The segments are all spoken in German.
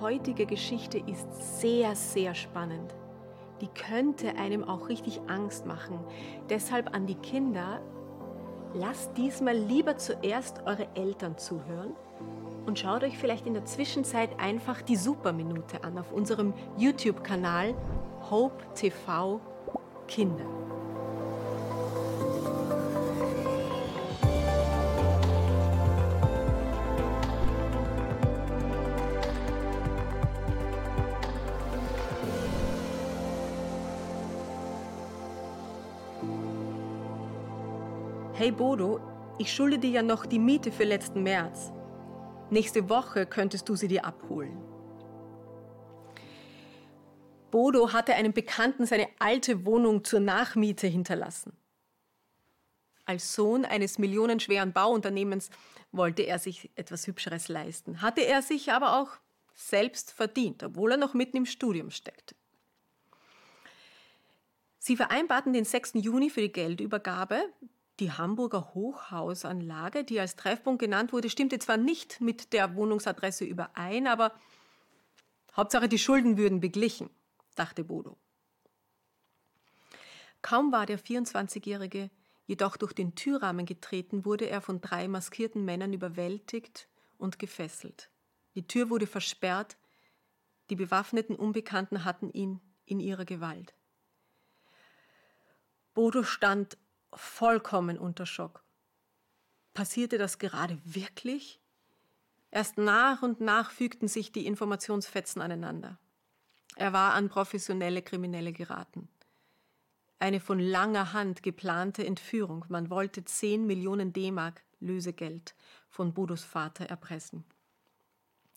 heutige Geschichte ist sehr, sehr spannend. Die könnte einem auch richtig Angst machen. Deshalb an die Kinder, lasst diesmal lieber zuerst eure Eltern zuhören und schaut euch vielleicht in der Zwischenzeit einfach die Superminute an auf unserem YouTube-Kanal Hope TV Kinder. Hey Bodo, ich schulde dir ja noch die Miete für letzten März. Nächste Woche könntest du sie dir abholen. Bodo hatte einem Bekannten seine alte Wohnung zur Nachmiete hinterlassen. Als Sohn eines millionenschweren Bauunternehmens wollte er sich etwas Hübscheres leisten, hatte er sich aber auch selbst verdient, obwohl er noch mitten im Studium steckte. Sie vereinbarten den 6. Juni für die Geldübergabe, die Hamburger Hochhausanlage, die als Treffpunkt genannt wurde, stimmte zwar nicht mit der Wohnungsadresse überein, aber Hauptsache die Schulden würden beglichen, dachte Bodo. Kaum war der 24-Jährige jedoch durch den Türrahmen getreten, wurde er von drei maskierten Männern überwältigt und gefesselt. Die Tür wurde versperrt, die bewaffneten Unbekannten hatten ihn in ihrer Gewalt. Bodo stand vollkommen unter Schock. Passierte das gerade wirklich? Erst nach und nach fügten sich die Informationsfetzen aneinander. Er war an professionelle Kriminelle geraten. Eine von langer Hand geplante Entführung. Man wollte 10 Millionen D-Mark Lösegeld von Bodos Vater erpressen.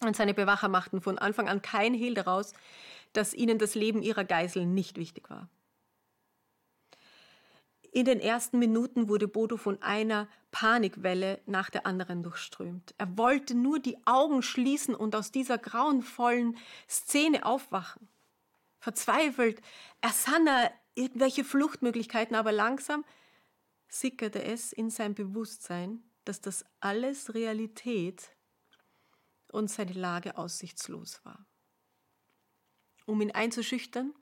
Und seine Bewacher machten von Anfang an kein Hehl daraus, dass ihnen das Leben ihrer Geiseln nicht wichtig war. In den ersten Minuten wurde Bodo von einer Panikwelle nach der anderen durchströmt. Er wollte nur die Augen schließen und aus dieser grauenvollen Szene aufwachen. Verzweifelt ersann er irgendwelche Fluchtmöglichkeiten, aber langsam sickerte es in sein Bewusstsein, dass das alles Realität und seine Lage aussichtslos war. Um ihn einzuschüchtern,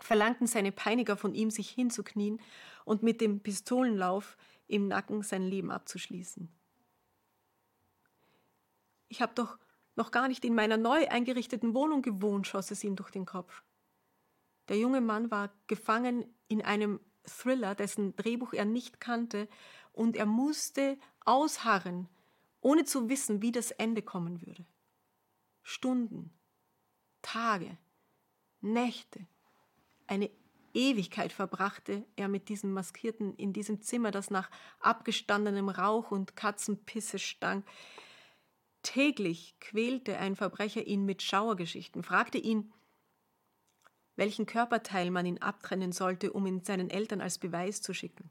verlangten seine Peiniger von ihm, sich hinzuknien und mit dem Pistolenlauf im Nacken sein Leben abzuschließen. Ich habe doch noch gar nicht in meiner neu eingerichteten Wohnung gewohnt, schoss es ihm durch den Kopf. Der junge Mann war gefangen in einem Thriller, dessen Drehbuch er nicht kannte, und er musste ausharren, ohne zu wissen, wie das Ende kommen würde. Stunden, Tage, Nächte, eine Ewigkeit verbrachte er mit diesem Maskierten in diesem Zimmer, das nach abgestandenem Rauch und Katzenpisse stank. Täglich quälte ein Verbrecher ihn mit Schauergeschichten, fragte ihn, welchen Körperteil man ihn abtrennen sollte, um ihn seinen Eltern als Beweis zu schicken.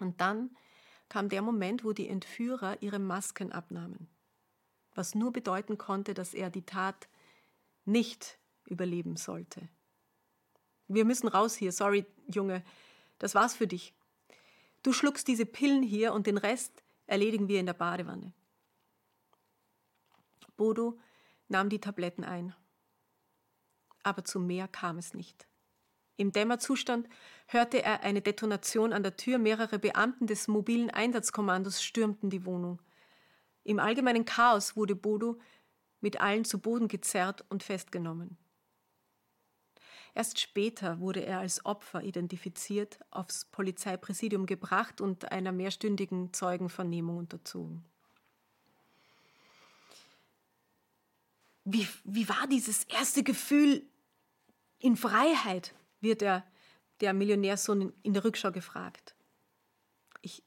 Und dann kam der Moment, wo die Entführer ihre Masken abnahmen, was nur bedeuten konnte, dass er die Tat nicht überleben sollte. Wir müssen raus hier. Sorry, Junge. Das war's für dich. Du schluckst diese Pillen hier und den Rest erledigen wir in der Badewanne. Bodo nahm die Tabletten ein. Aber zu mehr kam es nicht. Im Dämmerzustand hörte er eine Detonation an der Tür. Mehrere Beamten des mobilen Einsatzkommandos stürmten die Wohnung. Im allgemeinen Chaos wurde Bodo mit allen zu Boden gezerrt und festgenommen. Erst später wurde er als Opfer identifiziert, aufs Polizeipräsidium gebracht und einer mehrstündigen Zeugenvernehmung unterzogen. Wie, wie war dieses erste Gefühl in Freiheit, wird er, der Millionärsohn in der Rückschau gefragt. Ich,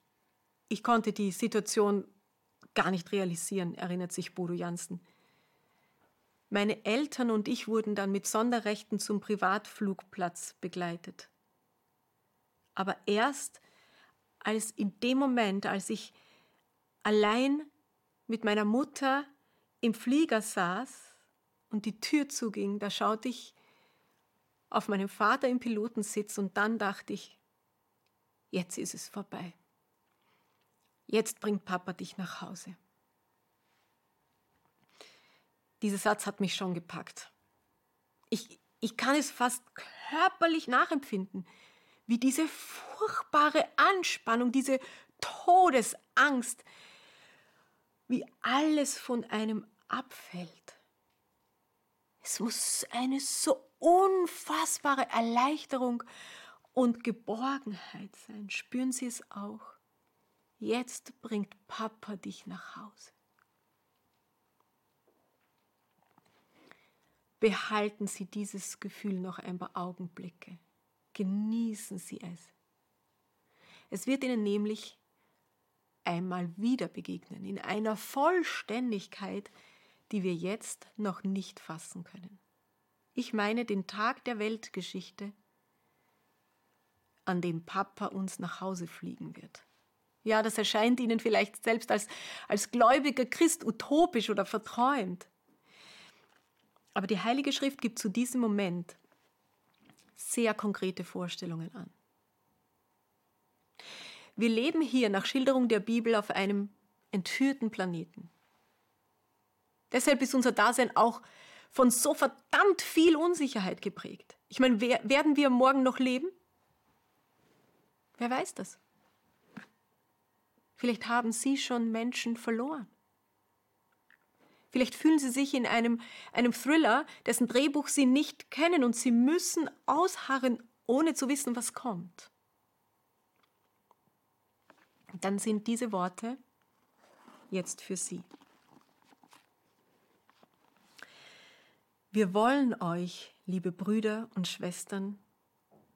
ich konnte die Situation gar nicht realisieren, erinnert sich Bodo Jansen. Meine Eltern und ich wurden dann mit Sonderrechten zum Privatflugplatz begleitet. Aber erst als in dem Moment, als ich allein mit meiner Mutter im Flieger saß und die Tür zuging, da schaute ich auf meinen Vater im Pilotensitz und dann dachte ich, jetzt ist es vorbei. Jetzt bringt Papa dich nach Hause. Dieser Satz hat mich schon gepackt. Ich, ich kann es fast körperlich nachempfinden, wie diese furchtbare Anspannung, diese Todesangst, wie alles von einem abfällt. Es muss eine so unfassbare Erleichterung und Geborgenheit sein. Spüren Sie es auch? Jetzt bringt Papa dich nach Hause. Behalten Sie dieses Gefühl noch ein paar Augenblicke. Genießen Sie es. Es wird Ihnen nämlich einmal wieder begegnen, in einer Vollständigkeit, die wir jetzt noch nicht fassen können. Ich meine den Tag der Weltgeschichte, an dem Papa uns nach Hause fliegen wird. Ja, das erscheint Ihnen vielleicht selbst als, als gläubiger Christ utopisch oder verträumt. Aber die Heilige Schrift gibt zu diesem Moment sehr konkrete Vorstellungen an. Wir leben hier nach Schilderung der Bibel auf einem entführten Planeten. Deshalb ist unser Dasein auch von so verdammt viel Unsicherheit geprägt. Ich meine, werden wir morgen noch leben? Wer weiß das? Vielleicht haben Sie schon Menschen verloren. Vielleicht fühlen Sie sich in einem, einem Thriller, dessen Drehbuch Sie nicht kennen und Sie müssen ausharren, ohne zu wissen, was kommt. Dann sind diese Worte jetzt für Sie. Wir wollen euch, liebe Brüder und Schwestern,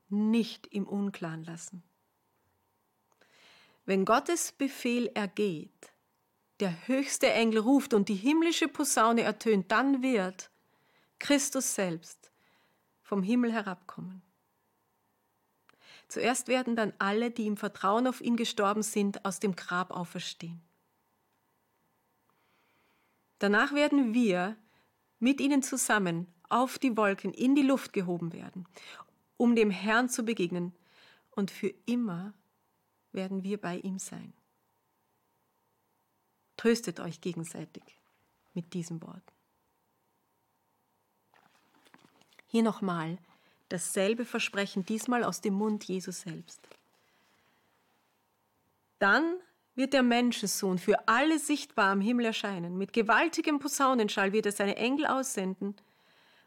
nicht im Unklaren lassen. Wenn Gottes Befehl ergeht, der höchste Engel ruft und die himmlische Posaune ertönt, dann wird Christus selbst vom Himmel herabkommen. Zuerst werden dann alle, die im Vertrauen auf ihn gestorben sind, aus dem Grab auferstehen. Danach werden wir mit ihnen zusammen auf die Wolken in die Luft gehoben werden, um dem Herrn zu begegnen, und für immer werden wir bei ihm sein. Tröstet euch gegenseitig mit diesen Worten. Hier nochmal dasselbe Versprechen, diesmal aus dem Mund Jesus selbst. Dann wird der Menschensohn für alle sichtbar am Himmel erscheinen. Mit gewaltigem Posaunenschall wird er seine Engel aussenden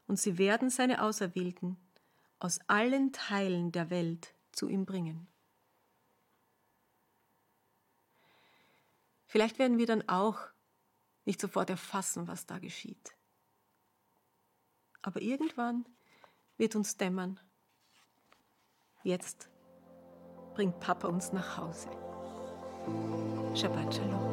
und sie werden seine Auserwählten aus allen Teilen der Welt zu ihm bringen. Vielleicht werden wir dann auch nicht sofort erfassen, was da geschieht. Aber irgendwann wird uns dämmern. Jetzt bringt Papa uns nach Hause. Shabbat Shalom.